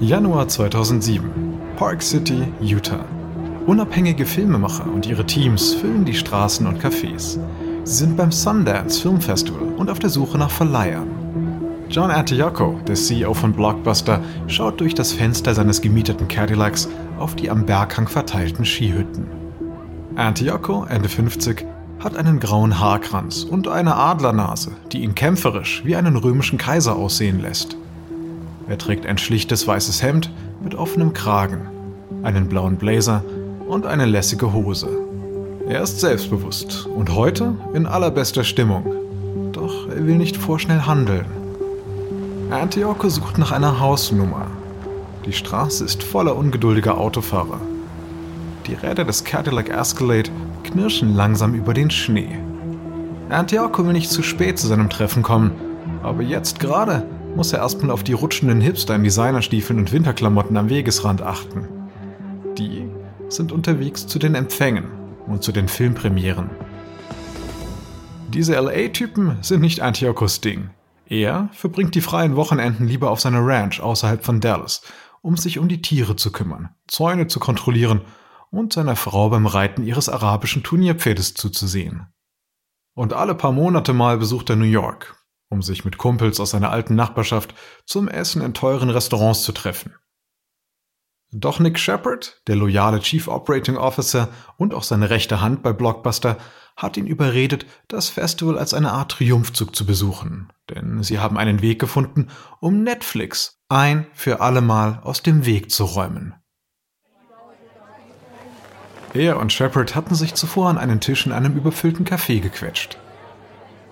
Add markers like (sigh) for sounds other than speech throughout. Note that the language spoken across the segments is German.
Januar 2007. Park City, Utah. Unabhängige Filmemacher und ihre Teams füllen die Straßen und Cafés. Sie sind beim Sundance Film Festival und auf der Suche nach Verleihern. John Antioco, der CEO von Blockbuster, schaut durch das Fenster seines gemieteten Cadillacs auf die am Berghang verteilten Skihütten. Antioco, Ende 50, hat einen grauen Haarkranz und eine Adlernase, die ihn kämpferisch wie einen römischen Kaiser aussehen lässt. Er trägt ein schlichtes weißes Hemd mit offenem Kragen, einen blauen Blazer und eine lässige Hose. Er ist selbstbewusst und heute in allerbester Stimmung. Doch er will nicht vorschnell handeln. Antioche sucht nach einer Hausnummer. Die Straße ist voller ungeduldiger Autofahrer. Die Räder des Cadillac Escalade knirschen langsam über den Schnee. Antioche will nicht zu spät zu seinem Treffen kommen, aber jetzt gerade muss er erstmal auf die rutschenden Hipster in Designerstiefeln und Winterklamotten am Wegesrand achten. Die sind unterwegs zu den Empfängen und zu den Filmpremieren. Diese LA-Typen sind nicht Antiochos Ding. Er verbringt die freien Wochenenden lieber auf seiner Ranch außerhalb von Dallas, um sich um die Tiere zu kümmern, Zäune zu kontrollieren und seiner Frau beim Reiten ihres arabischen Turnierpferdes zuzusehen. Und alle paar Monate mal besucht er New York, um sich mit Kumpels aus seiner alten Nachbarschaft zum Essen in teuren Restaurants zu treffen. Doch Nick Shepard, der loyale Chief Operating Officer und auch seine rechte Hand bei Blockbuster, hat ihn überredet, das Festival als eine Art Triumphzug zu besuchen. Denn sie haben einen Weg gefunden, um Netflix ein für allemal aus dem Weg zu räumen. Er und Shepard hatten sich zuvor an einen Tisch in einem überfüllten Café gequetscht.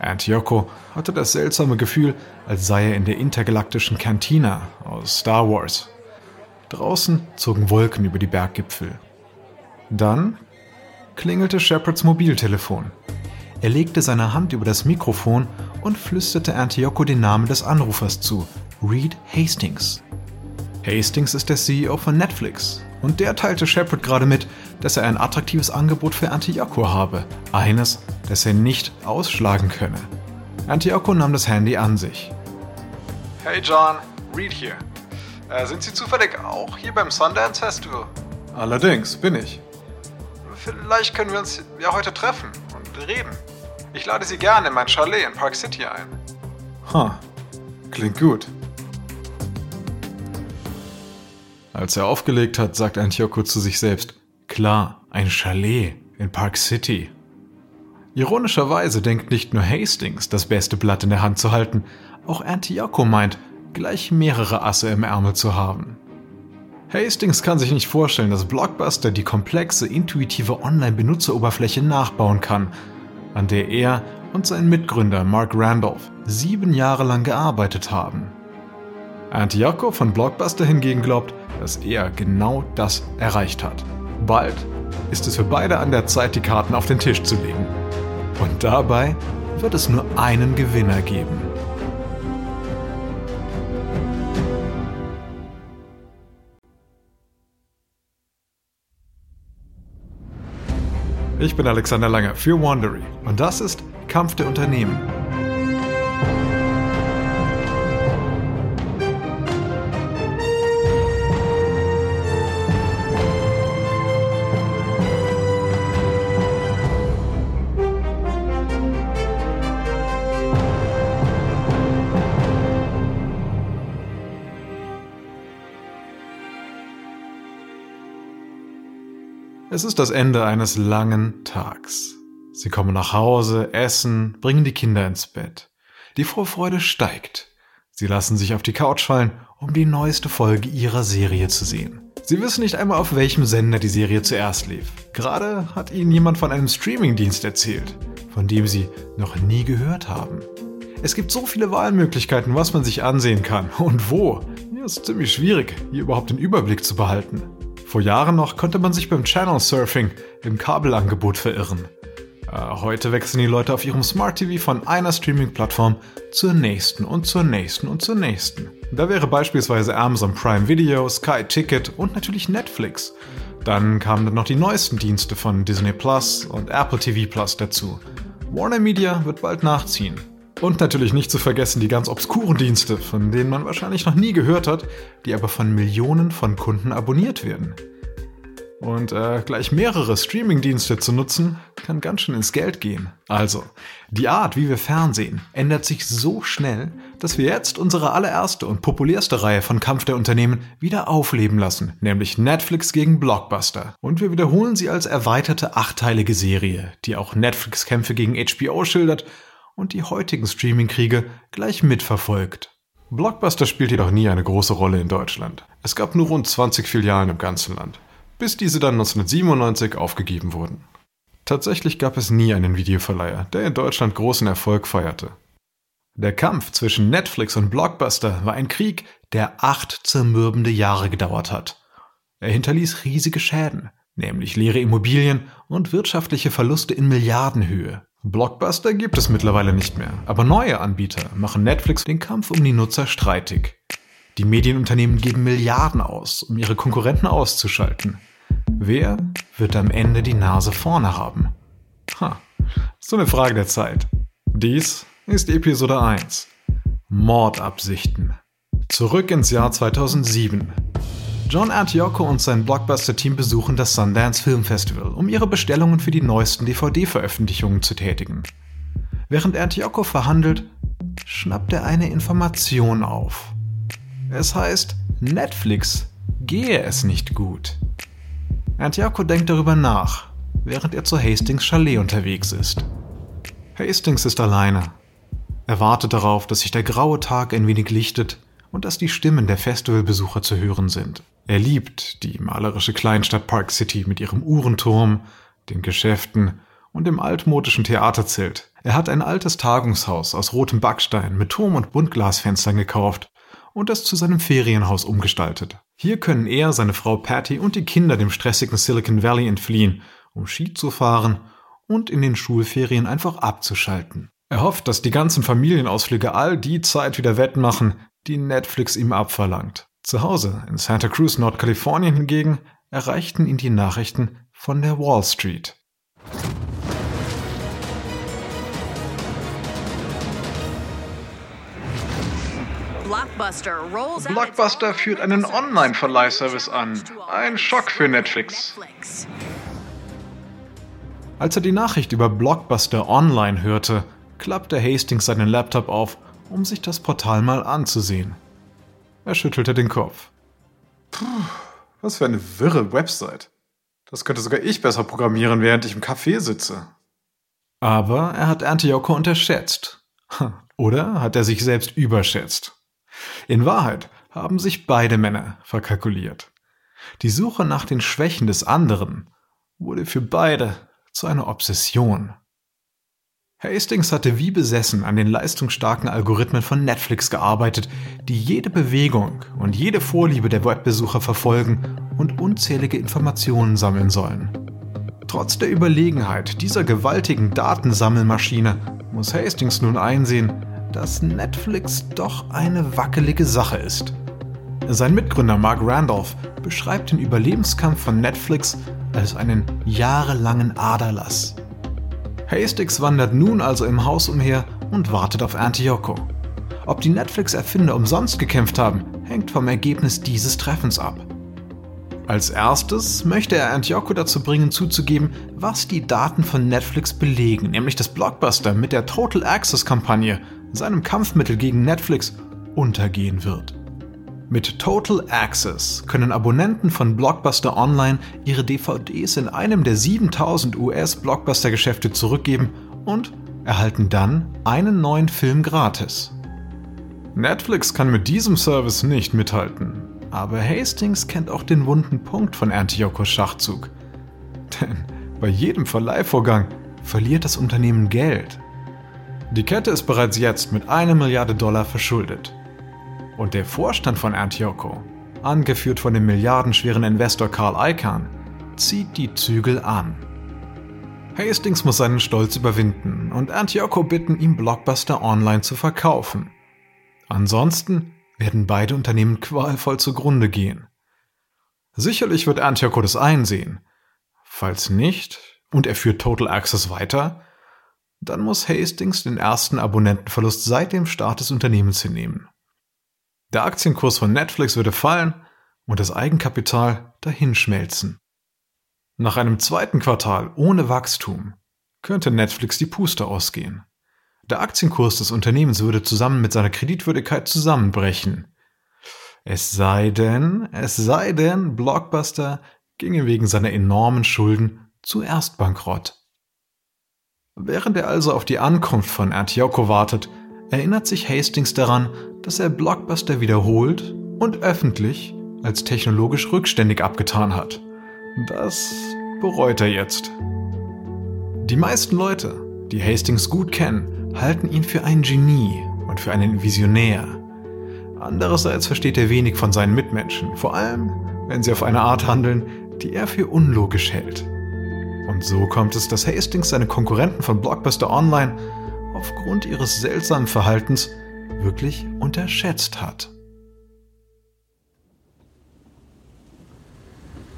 Antioco hatte das seltsame Gefühl, als sei er in der intergalaktischen Cantina aus Star Wars. Draußen zogen Wolken über die Berggipfel. Dann klingelte Shepards Mobiltelefon. Er legte seine Hand über das Mikrofon und flüsterte Antioco den Namen des Anrufers zu, Reed Hastings. Hastings ist der CEO von Netflix und der teilte Shepard gerade mit, dass er ein attraktives Angebot für Antioco habe, eines, das er nicht ausschlagen könne. Antioco nahm das Handy an sich. Hey John, Reed hier. Äh, sind Sie zufällig auch hier beim Sundance Festival? Allerdings, bin ich. Vielleicht können wir uns ja heute treffen und reden. Ich lade Sie gerne in mein Chalet in Park City ein. Ha, klingt gut. Als er aufgelegt hat, sagt Antioco zu sich selbst, klar, ein Chalet in Park City. Ironischerweise denkt nicht nur Hastings, das beste Blatt in der Hand zu halten, auch Antioco meint, gleich mehrere Asse im Ärmel zu haben. Hastings kann sich nicht vorstellen, dass Blockbuster die komplexe, intuitive Online-Benutzeroberfläche nachbauen kann, an der er und sein Mitgründer Mark Randolph sieben Jahre lang gearbeitet haben. Antioco von Blockbuster hingegen glaubt, dass er genau das erreicht hat. Bald ist es für beide an der Zeit, die Karten auf den Tisch zu legen. Und dabei wird es nur einen Gewinner geben. Ich bin Alexander Langer für Wandery und das ist Kampf der Unternehmen. Es ist das Ende eines langen Tags. Sie kommen nach Hause, essen, bringen die Kinder ins Bett. Die Vorfreude steigt. Sie lassen sich auf die Couch fallen, um die neueste Folge ihrer Serie zu sehen. Sie wissen nicht einmal, auf welchem Sender die Serie zuerst lief. Gerade hat ihnen jemand von einem Streamingdienst erzählt, von dem sie noch nie gehört haben. Es gibt so viele Wahlmöglichkeiten, was man sich ansehen kann und wo. Ja, es ist ziemlich schwierig, hier überhaupt den Überblick zu behalten. Vor Jahren noch konnte man sich beim Channel Surfing im Kabelangebot verirren. Äh, heute wechseln die Leute auf ihrem Smart TV von einer Streaming-Plattform zur nächsten und zur nächsten und zur nächsten. Da wäre beispielsweise Amazon Prime Video, Sky Ticket und natürlich Netflix. Dann kamen dann noch die neuesten Dienste von Disney Plus und Apple TV Plus dazu. Warner Media wird bald nachziehen. Und natürlich nicht zu vergessen die ganz obskuren Dienste, von denen man wahrscheinlich noch nie gehört hat, die aber von Millionen von Kunden abonniert werden. Und äh, gleich mehrere Streaming-Dienste zu nutzen, kann ganz schön ins Geld gehen. Also, die Art, wie wir Fernsehen, ändert sich so schnell, dass wir jetzt unsere allererste und populärste Reihe von Kampf der Unternehmen wieder aufleben lassen, nämlich Netflix gegen Blockbuster. Und wir wiederholen sie als erweiterte achteilige Serie, die auch Netflix-Kämpfe gegen HBO schildert und die heutigen Streaming-Kriege gleich mitverfolgt. Blockbuster spielt jedoch nie eine große Rolle in Deutschland. Es gab nur rund 20 Filialen im ganzen Land bis diese dann 1997 aufgegeben wurden. Tatsächlich gab es nie einen Videoverleiher, der in Deutschland großen Erfolg feierte. Der Kampf zwischen Netflix und Blockbuster war ein Krieg, der acht zermürbende Jahre gedauert hat. Er hinterließ riesige Schäden, nämlich leere Immobilien und wirtschaftliche Verluste in Milliardenhöhe. Blockbuster gibt es mittlerweile nicht mehr, aber neue Anbieter machen Netflix den Kampf um die Nutzer streitig. Die Medienunternehmen geben Milliarden aus, um ihre Konkurrenten auszuschalten. Wer wird am Ende die Nase vorne haben? Ha, so eine Frage der Zeit. Dies ist Episode 1. Mordabsichten. Zurück ins Jahr 2007. John Antioco und sein Blockbuster-Team besuchen das Sundance Film Festival, um ihre Bestellungen für die neuesten DVD-Veröffentlichungen zu tätigen. Während Antioco verhandelt, schnappt er eine Information auf. Es heißt, Netflix gehe es nicht gut. Antioco denkt darüber nach, während er zu Hastings Chalet unterwegs ist. Hastings ist alleine. Er wartet darauf, dass sich der graue Tag ein wenig lichtet und dass die Stimmen der Festivalbesucher zu hören sind. Er liebt die malerische Kleinstadt Park City mit ihrem Uhrenturm, den Geschäften und dem altmodischen Theaterzelt. Er hat ein altes Tagungshaus aus rotem Backstein mit Turm- und Buntglasfenstern gekauft und es zu seinem Ferienhaus umgestaltet. Hier können er, seine Frau Patty und die Kinder dem stressigen Silicon Valley entfliehen, um Ski zu fahren und in den Schulferien einfach abzuschalten. Er hofft, dass die ganzen Familienausflüge all die Zeit wieder wettmachen, die Netflix ihm abverlangt. Zu Hause in Santa Cruz, Nordkalifornien hingegen, erreichten ihn die Nachrichten von der Wall Street. Blockbuster führt einen Online-Verleihservice an. Ein Schock für Netflix. Als er die Nachricht über Blockbuster Online hörte, klappte Hastings seinen Laptop auf, um sich das Portal mal anzusehen. Er schüttelte den Kopf. Puh, was für eine wirre Website. Das könnte sogar ich besser programmieren, während ich im Café sitze. Aber er hat Antioco unterschätzt. (laughs) Oder hat er sich selbst überschätzt? In Wahrheit haben sich beide Männer verkalkuliert. Die Suche nach den Schwächen des anderen wurde für beide zu einer Obsession. Hastings hatte wie besessen an den leistungsstarken Algorithmen von Netflix gearbeitet, die jede Bewegung und jede Vorliebe der Webbesucher verfolgen und unzählige Informationen sammeln sollen. Trotz der Überlegenheit dieser gewaltigen Datensammelmaschine muss Hastings nun einsehen, dass Netflix doch eine wackelige Sache ist. Sein Mitgründer Mark Randolph beschreibt den Überlebenskampf von Netflix als einen jahrelangen Aderlass. Hastings wandert nun also im Haus umher und wartet auf Antioco. Ob die Netflix-Erfinder umsonst gekämpft haben, hängt vom Ergebnis dieses Treffens ab. Als erstes möchte er Antioco dazu bringen, zuzugeben, was die Daten von Netflix belegen, nämlich dass Blockbuster mit der Total Access-Kampagne seinem Kampfmittel gegen Netflix, untergehen wird. Mit Total Access können Abonnenten von Blockbuster Online ihre DVDs in einem der 7000 US-Blockbuster-Geschäfte zurückgeben und erhalten dann einen neuen Film gratis. Netflix kann mit diesem Service nicht mithalten, aber Hastings kennt auch den wunden Punkt von Antiokos Schachzug. (laughs) Denn bei jedem Verleihvorgang verliert das Unternehmen Geld. Die Kette ist bereits jetzt mit einer Milliarde Dollar verschuldet. Und der Vorstand von Antioco, angeführt von dem milliardenschweren Investor Carl Icahn, zieht die Zügel an. Hastings muss seinen Stolz überwinden und Antioco bitten, ihm Blockbuster Online zu verkaufen. Ansonsten werden beide Unternehmen qualvoll zugrunde gehen. Sicherlich wird Antioco das einsehen. Falls nicht, und er führt Total Access weiter, dann muss Hastings den ersten Abonnentenverlust seit dem Start des Unternehmens hinnehmen. Der Aktienkurs von Netflix würde fallen und das Eigenkapital dahinschmelzen. Nach einem zweiten Quartal ohne Wachstum könnte Netflix die Puste ausgehen. Der Aktienkurs des Unternehmens würde zusammen mit seiner Kreditwürdigkeit zusammenbrechen. Es sei denn, es sei denn, Blockbuster ginge wegen seiner enormen Schulden zuerst bankrott. Während er also auf die Ankunft von Antioco wartet, erinnert sich Hastings daran, dass er Blockbuster wiederholt und öffentlich als technologisch rückständig abgetan hat. Das bereut er jetzt. Die meisten Leute, die Hastings gut kennen, halten ihn für ein Genie und für einen Visionär. Andererseits versteht er wenig von seinen Mitmenschen, vor allem wenn sie auf eine Art handeln, die er für unlogisch hält. Und so kommt es, dass Hastings seine Konkurrenten von Blockbuster Online aufgrund ihres seltsamen Verhaltens wirklich unterschätzt hat.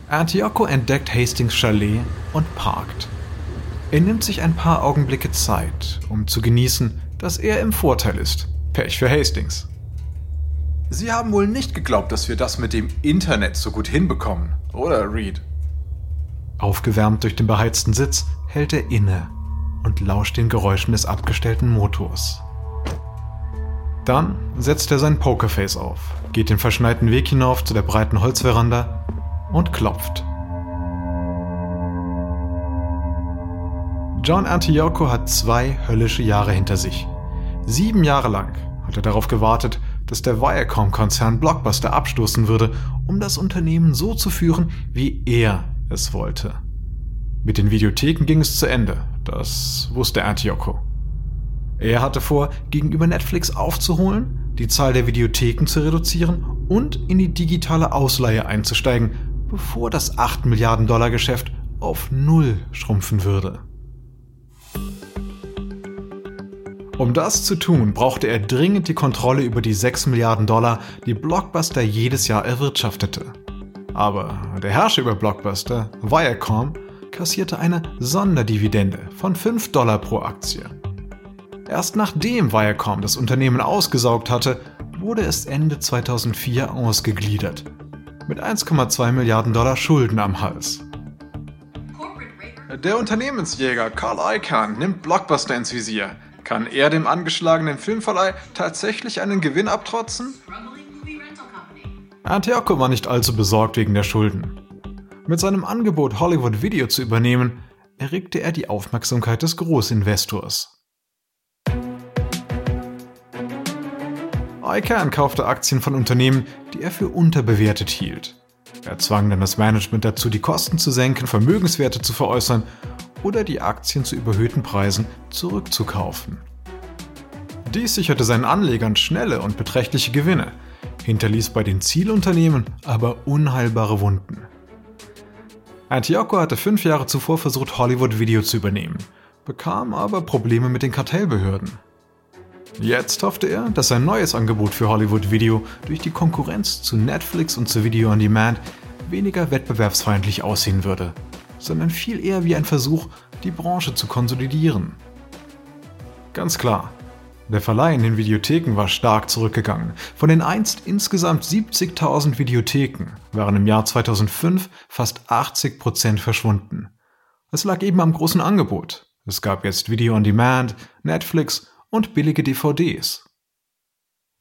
Antioco entdeckt Hastings Chalet und parkt. Er nimmt sich ein paar Augenblicke Zeit, um zu genießen, dass er im Vorteil ist. Pech für Hastings. Sie haben wohl nicht geglaubt, dass wir das mit dem Internet so gut hinbekommen, oder Reed? Aufgewärmt durch den beheizten Sitz hält er inne und lauscht den Geräuschen des abgestellten Motors. Dann setzt er sein Pokerface auf, geht den verschneiten Weg hinauf zu der breiten Holzveranda und klopft. John Antioco hat zwei höllische Jahre hinter sich. Sieben Jahre lang hat er darauf gewartet, dass der Viacom-Konzern Blockbuster abstoßen würde, um das Unternehmen so zu führen, wie er es wollte. Mit den Videotheken ging es zu Ende, das wusste Antioco. Er hatte vor, gegenüber Netflix aufzuholen, die Zahl der Videotheken zu reduzieren und in die digitale Ausleihe einzusteigen, bevor das 8 Milliarden Dollar Geschäft auf Null schrumpfen würde. Um das zu tun, brauchte er dringend die Kontrolle über die 6 Milliarden Dollar, die Blockbuster jedes Jahr erwirtschaftete. Aber der Herrscher über Blockbuster, Viacom, kassierte eine Sonderdividende von 5 Dollar pro Aktie. Erst nachdem Viacom das Unternehmen ausgesaugt hatte, wurde es Ende 2004 ausgegliedert. Mit 1,2 Milliarden Dollar Schulden am Hals. Der Unternehmensjäger Carl Icahn nimmt Blockbuster ins Visier. Kann er dem angeschlagenen Filmverleih tatsächlich einen Gewinn abtrotzen? Antioco war nicht allzu besorgt wegen der Schulden. Mit seinem Angebot, Hollywood Video zu übernehmen, erregte er die Aufmerksamkeit des Großinvestors. ICANN kaufte Aktien von Unternehmen, die er für unterbewertet hielt. Er zwang dann das Management dazu, die Kosten zu senken, Vermögenswerte zu veräußern oder die Aktien zu überhöhten Preisen zurückzukaufen. Dies sicherte seinen Anlegern schnelle und beträchtliche Gewinne, hinterließ bei den Zielunternehmen aber unheilbare Wunden. Antioco hatte fünf Jahre zuvor versucht, Hollywood Video zu übernehmen, bekam aber Probleme mit den Kartellbehörden. Jetzt hoffte er, dass sein neues Angebot für Hollywood Video durch die Konkurrenz zu Netflix und zu Video on Demand weniger wettbewerbsfeindlich aussehen würde, sondern viel eher wie ein Versuch, die Branche zu konsolidieren. Ganz klar, der Verleih in den Videotheken war stark zurückgegangen. Von den einst insgesamt 70.000 Videotheken waren im Jahr 2005 fast 80 Prozent verschwunden. Es lag eben am großen Angebot. Es gab jetzt Video on Demand, Netflix und billige DVDs.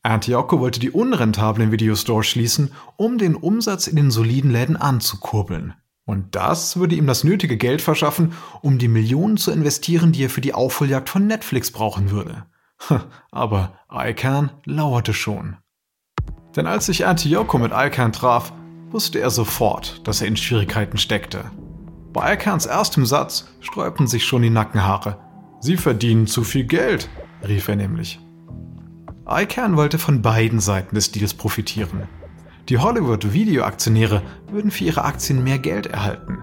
Antioco wollte die unrentablen Videostores schließen, um den Umsatz in den soliden Läden anzukurbeln. Und das würde ihm das nötige Geld verschaffen, um die Millionen zu investieren, die er für die Aufholjagd von Netflix brauchen würde. (laughs) Aber ICANN lauerte schon. Denn als sich Antioco mit ICANN traf, wusste er sofort, dass er in Schwierigkeiten steckte. Bei ICANNs erstem Satz sträubten sich schon die Nackenhaare. Sie verdienen zu viel Geld, rief er nämlich. ICANN wollte von beiden Seiten des Deals profitieren. Die Hollywood-Video-Aktionäre würden für ihre Aktien mehr Geld erhalten.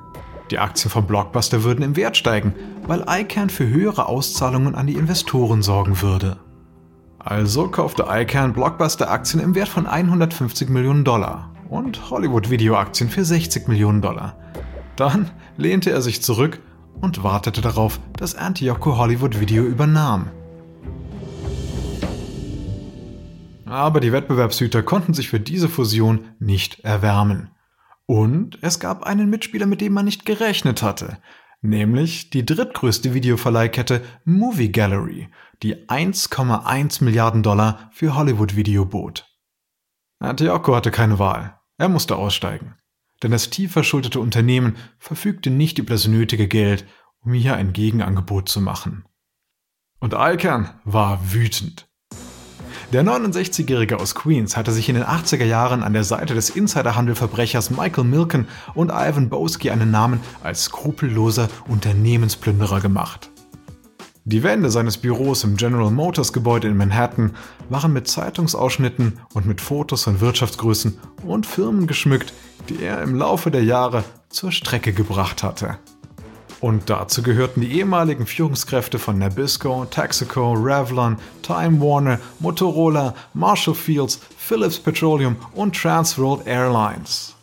Die Aktien von Blockbuster würden im Wert steigen, weil ICANN für höhere Auszahlungen an die Investoren sorgen würde. Also kaufte ICANN Blockbuster-Aktien im Wert von 150 Millionen Dollar und Hollywood-Video-Aktien für 60 Millionen Dollar. Dann lehnte er sich zurück und wartete darauf, dass Antioco Hollywood Video übernahm. Aber die Wettbewerbshüter konnten sich für diese Fusion nicht erwärmen. Und es gab einen Mitspieler, mit dem man nicht gerechnet hatte, nämlich die drittgrößte Videoverleihkette Movie Gallery, die 1,1 Milliarden Dollar für Hollywood Video bot. Antioco hatte keine Wahl. Er musste aussteigen. Denn das tief verschuldete Unternehmen verfügte nicht über das nötige Geld, um hier ein Gegenangebot zu machen. Und Alkern war wütend. Der 69-Jährige aus Queens hatte sich in den 80er Jahren an der Seite des Insiderhandelverbrechers Michael Milken und Ivan Boski einen Namen als skrupelloser Unternehmensplünderer gemacht. Die Wände seines Büros im General Motors Gebäude in Manhattan waren mit Zeitungsausschnitten und mit Fotos von Wirtschaftsgrößen und Firmen geschmückt, die er im Laufe der Jahre zur Strecke gebracht hatte. Und dazu gehörten die ehemaligen Führungskräfte von Nabisco, Texaco, Revlon, Time Warner, Motorola, Marshall Fields, Philips Petroleum und Transworld Airlines.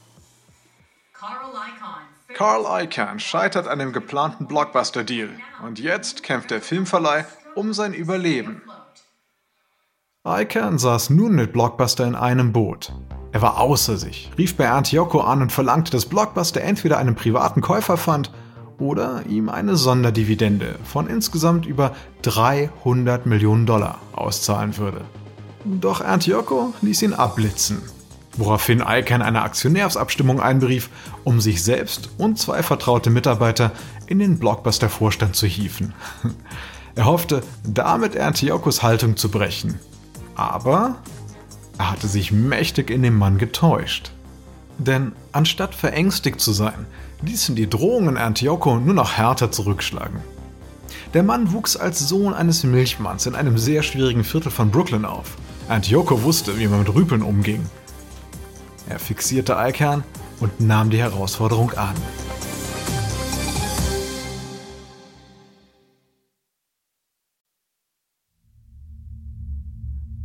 Carl Icahn scheitert an dem geplanten Blockbuster-Deal und jetzt kämpft der Filmverleih um sein Überleben. Icahn saß nun mit Blockbuster in einem Boot. Er war außer sich, rief bei Antioco an und verlangte, dass Blockbuster entweder einen privaten Käufer fand oder ihm eine Sonderdividende von insgesamt über 300 Millionen Dollar auszahlen würde. Doch Antioco ließ ihn abblitzen, woraufhin Icahn eine Aktionärsabstimmung einberief, um sich selbst und zwei vertraute Mitarbeiter in den Blockbuster-Vorstand zu hieven. (laughs) Er hoffte, damit Antiokos Haltung zu brechen. Aber er hatte sich mächtig in dem Mann getäuscht. Denn anstatt verängstigt zu sein, ließen die Drohungen Antioco nur noch härter zurückschlagen. Der Mann wuchs als Sohn eines Milchmanns in einem sehr schwierigen Viertel von Brooklyn auf. Antioco wusste, wie man mit Rüpeln umging. Er fixierte Alkern und nahm die Herausforderung an.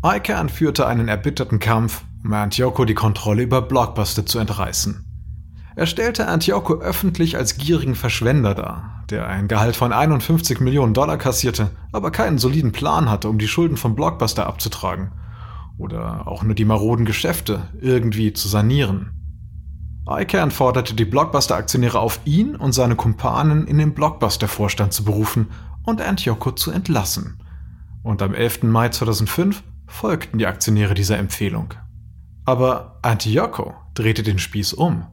Icahn führte einen erbitterten Kampf, um Antioco die Kontrolle über Blockbuster zu entreißen. Er stellte Antioco öffentlich als gierigen Verschwender dar, der ein Gehalt von 51 Millionen Dollar kassierte, aber keinen soliden Plan hatte, um die Schulden von Blockbuster abzutragen oder auch nur die maroden Geschäfte irgendwie zu sanieren. Icahn forderte die Blockbuster-Aktionäre auf, ihn und seine Kumpanen in den Blockbuster-Vorstand zu berufen und Antioco zu entlassen. Und am 11. Mai 2005 folgten die Aktionäre dieser Empfehlung. Aber Antioco drehte den Spieß um.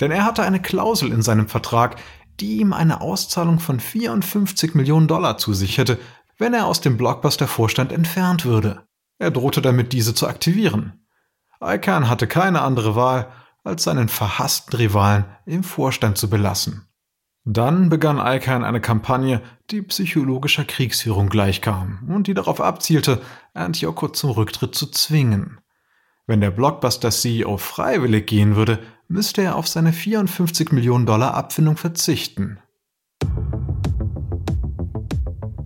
Denn er hatte eine Klausel in seinem Vertrag, die ihm eine Auszahlung von 54 Millionen Dollar zusicherte, wenn er aus dem Blockbuster-Vorstand entfernt würde. Er drohte damit, diese zu aktivieren. Icahn hatte keine andere Wahl, als seinen verhassten Rivalen im Vorstand zu belassen. Dann begann Icahn eine Kampagne, die psychologischer Kriegsführung gleichkam und die darauf abzielte, Antioco zum Rücktritt zu zwingen. Wenn der Blockbuster-CEO freiwillig gehen würde, müsste er auf seine 54 Millionen Dollar Abfindung verzichten.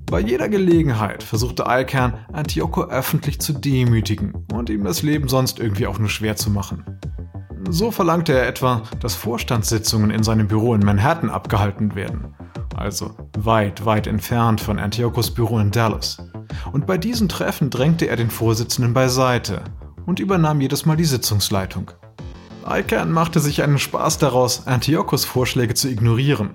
Bei jeder Gelegenheit versuchte Alkern, Antioco öffentlich zu demütigen und ihm das Leben sonst irgendwie auch nur schwer zu machen. So verlangte er etwa, dass Vorstandssitzungen in seinem Büro in Manhattan abgehalten werden, also weit, weit entfernt von Antiokos Büro in Dallas. Und bei diesen Treffen drängte er den Vorsitzenden beiseite und übernahm jedes Mal die Sitzungsleitung. Icahn machte sich einen Spaß daraus, Antiochos Vorschläge zu ignorieren.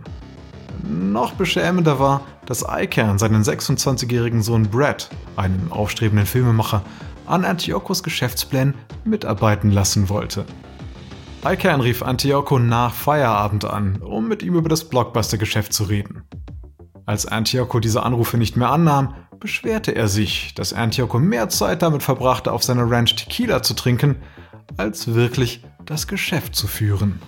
Noch beschämender war, dass Icahn seinen 26-jährigen Sohn Brad, einen aufstrebenden Filmemacher, an Antiochos Geschäftsplänen mitarbeiten lassen wollte. Icahn rief Antiocho nach Feierabend an, um mit ihm über das Blockbuster-Geschäft zu reden. Als Antiocho diese Anrufe nicht mehr annahm, beschwerte er sich, dass Antiocho mehr Zeit damit verbrachte, auf seiner Ranch Tequila zu trinken, als wirklich das Geschäft zu führen.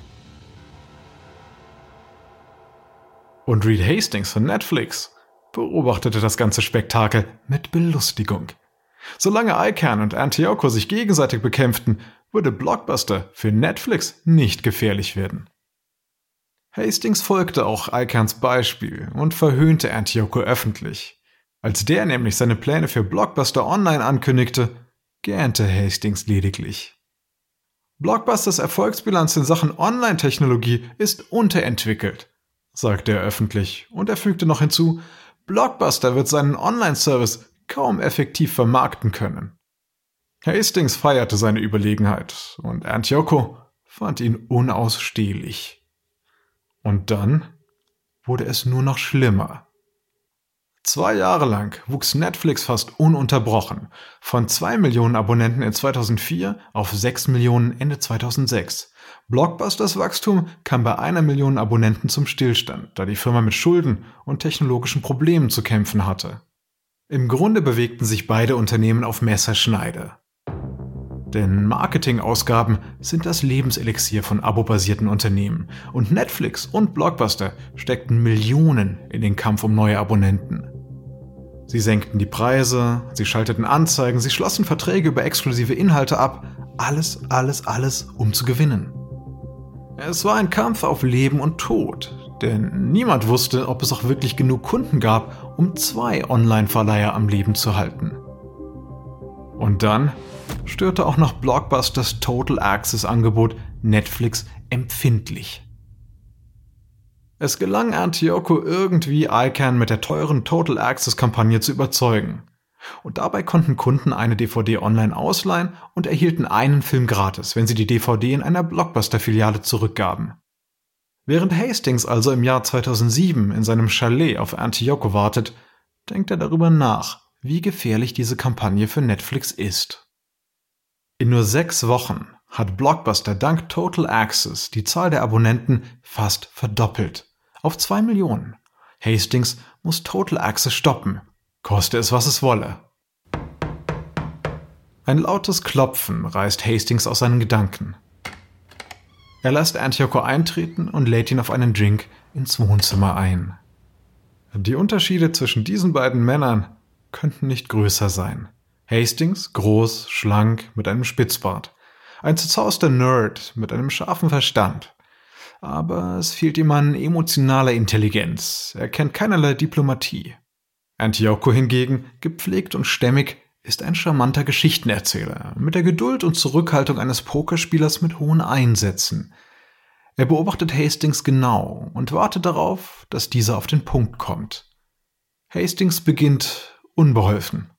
Und Reed Hastings von Netflix beobachtete das ganze Spektakel mit Belustigung. Solange Icahn und Antioco sich gegenseitig bekämpften, würde Blockbuster für Netflix nicht gefährlich werden. Hastings folgte auch Icahns Beispiel und verhöhnte Antioco öffentlich. Als der nämlich seine Pläne für Blockbuster Online ankündigte, gähnte Hastings lediglich. Blockbusters Erfolgsbilanz in Sachen Online-Technologie ist unterentwickelt. sagte er öffentlich, und er fügte noch hinzu, Blockbuster wird seinen Online-Service kaum effektiv vermarkten können. Hastings feierte seine Überlegenheit und Antioco fand ihn unausstehlich. Und dann wurde es nur noch schlimmer. Zwei Jahre lang wuchs Netflix fast ununterbrochen, von zwei Millionen Abonnenten in 2004 auf sechs Millionen Ende 2006. Blockbusters Wachstum kam bei einer Million Abonnenten zum Stillstand, da die Firma mit Schulden und technologischen Problemen zu kämpfen hatte. Im Grunde bewegten sich beide Unternehmen auf Messerschneide. Denn Marketingausgaben sind das Lebenselixier von abobasierten Unternehmen und Netflix und Blockbuster steckten Millionen in den Kampf um neue Abonnenten. Sie senkten die Preise, sie schalteten Anzeigen, sie schlossen Verträge über exklusive Inhalte ab, alles, alles, alles, um zu gewinnen. Es war ein Kampf auf Leben und Tod, denn niemand wusste, ob es auch wirklich genug Kunden gab, um zwei Online-Verleiher am Leben zu halten. Und dann störte auch noch Blockbusters Total Access Angebot Netflix empfindlich. Es gelang Antioco irgendwie ICANN mit der teuren Total Access Kampagne zu überzeugen. Und dabei konnten Kunden eine DVD online ausleihen und erhielten einen Film gratis, wenn sie die DVD in einer Blockbuster-Filiale zurückgaben. Während Hastings also im Jahr 2007 in seinem Chalet auf Antioco wartet, denkt er darüber nach, wie gefährlich diese Kampagne für Netflix ist. In nur sechs Wochen hat Blockbuster dank Total Access die Zahl der Abonnenten fast verdoppelt. Auf zwei Millionen. Hastings muss Total Access stoppen, koste es was es wolle. Ein lautes Klopfen reißt Hastings aus seinen Gedanken. Er lässt Antioco eintreten und lädt ihn auf einen Drink ins Wohnzimmer ein. Die Unterschiede zwischen diesen beiden Männern könnten nicht größer sein. Hastings, groß, schlank, mit einem Spitzbart. Ein zerzauster Nerd mit einem scharfen Verstand. Aber es fehlt ihm an emotionaler Intelligenz. Er kennt keinerlei Diplomatie. Antioco hingegen, gepflegt und stämmig, ist ein charmanter Geschichtenerzähler, mit der Geduld und Zurückhaltung eines Pokerspielers mit hohen Einsätzen. Er beobachtet Hastings genau und wartet darauf, dass dieser auf den Punkt kommt. Hastings beginnt unbeholfen.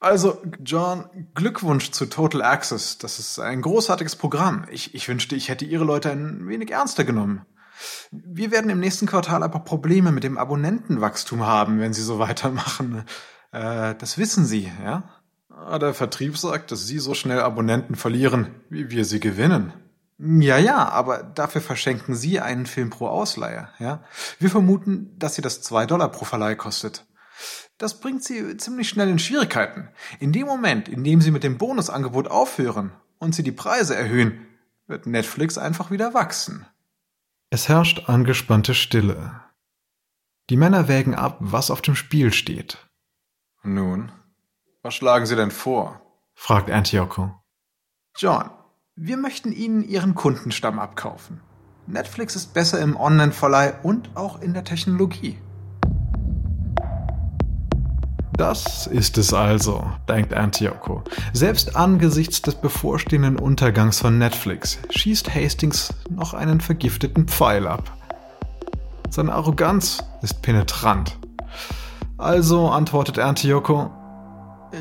Also, John, Glückwunsch zu Total Access. Das ist ein großartiges Programm. Ich, ich wünschte, ich hätte Ihre Leute ein wenig ernster genommen. Wir werden im nächsten Quartal aber Probleme mit dem Abonnentenwachstum haben, wenn Sie so (laughs) weitermachen. Äh, das wissen Sie, ja? Ah, der Vertrieb sagt, dass Sie so schnell Abonnenten verlieren, wie wir sie gewinnen. Ja, ja, aber dafür verschenken Sie einen Film pro Ausleihe, ja? Wir vermuten, dass Sie das zwei Dollar pro Verleih kostet. Das bringt sie ziemlich schnell in Schwierigkeiten. In dem Moment, in dem sie mit dem Bonusangebot aufhören und sie die Preise erhöhen, wird Netflix einfach wieder wachsen. Es herrscht angespannte Stille. Die Männer wägen ab, was auf dem Spiel steht. Nun, was schlagen Sie denn vor? fragt Antioco. John, wir möchten Ihnen Ihren Kundenstamm abkaufen. Netflix ist besser im Online-Verleih und auch in der Technologie. Das ist es also, denkt Antioco. Selbst angesichts des bevorstehenden Untergangs von Netflix schießt Hastings noch einen vergifteten Pfeil ab. Seine Arroganz ist penetrant. Also antwortet Antioco,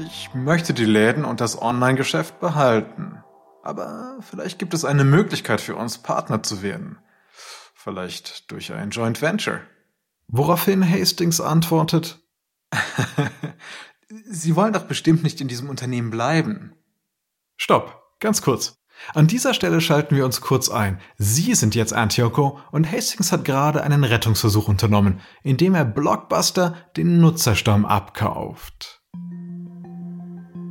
ich möchte die Läden und das Online-Geschäft behalten. Aber vielleicht gibt es eine Möglichkeit für uns, Partner zu werden. Vielleicht durch ein Joint Venture. Woraufhin Hastings antwortet, (laughs) Sie wollen doch bestimmt nicht in diesem Unternehmen bleiben. Stopp, ganz kurz. An dieser Stelle schalten wir uns kurz ein. Sie sind jetzt Antioco und Hastings hat gerade einen Rettungsversuch unternommen, indem er Blockbuster den Nutzerstamm abkauft.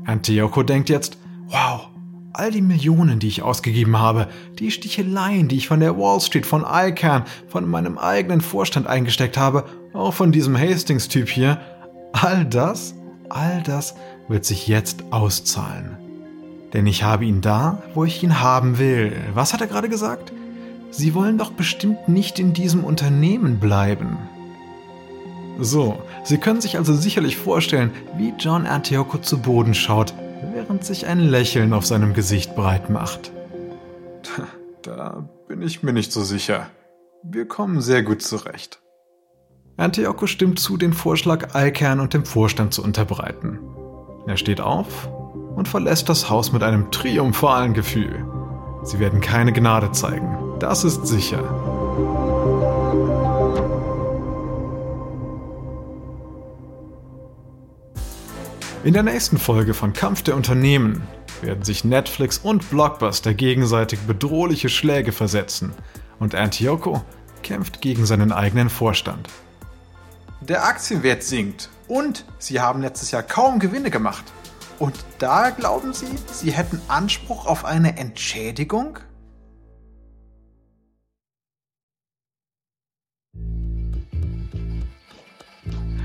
Antioco denkt jetzt, wow, all die Millionen, die ich ausgegeben habe, die Sticheleien, die ich von der Wall Street, von ICANN, von meinem eigenen Vorstand eingesteckt habe, auch von diesem Hastings-Typ hier, All das, all das wird sich jetzt auszahlen. Denn ich habe ihn da, wo ich ihn haben will. Was hat er gerade gesagt? Sie wollen doch bestimmt nicht in diesem Unternehmen bleiben. So, Sie können sich also sicherlich vorstellen, wie John Antioco zu Boden schaut, während sich ein Lächeln auf seinem Gesicht breit macht. Da bin ich mir nicht so sicher. Wir kommen sehr gut zurecht. Antiocho stimmt zu, den Vorschlag Alkern und dem Vorstand zu unterbreiten. Er steht auf und verlässt das Haus mit einem triumphalen Gefühl. Sie werden keine Gnade zeigen, das ist sicher. In der nächsten Folge von Kampf der Unternehmen werden sich Netflix und Blockbuster gegenseitig bedrohliche Schläge versetzen und Antioco kämpft gegen seinen eigenen Vorstand. Der Aktienwert sinkt und sie haben letztes Jahr kaum Gewinne gemacht. Und da glauben Sie, Sie hätten Anspruch auf eine Entschädigung?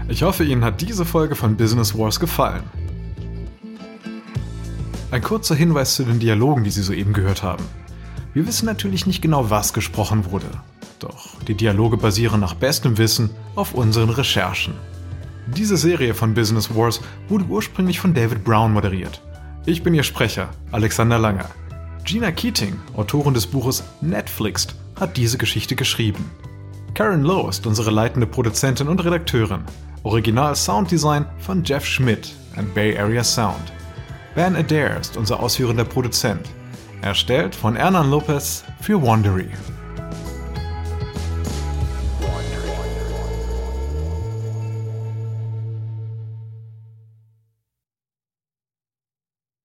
Ich hoffe, Ihnen hat diese Folge von Business Wars gefallen. Ein kurzer Hinweis zu den Dialogen, die Sie soeben gehört haben. Wir wissen natürlich nicht genau, was gesprochen wurde. Doch die Dialoge basieren nach bestem Wissen auf unseren Recherchen. Diese Serie von Business Wars wurde ursprünglich von David Brown moderiert. Ich bin Ihr Sprecher, Alexander Langer. Gina Keating, Autorin des Buches Netflixed, hat diese Geschichte geschrieben. Karen Lowe ist unsere leitende Produzentin und Redakteurin. Original Sounddesign von Jeff Schmidt and Bay Area Sound. Ben Adair ist unser ausführender Produzent. Erstellt von Hernan Lopez für Wandery.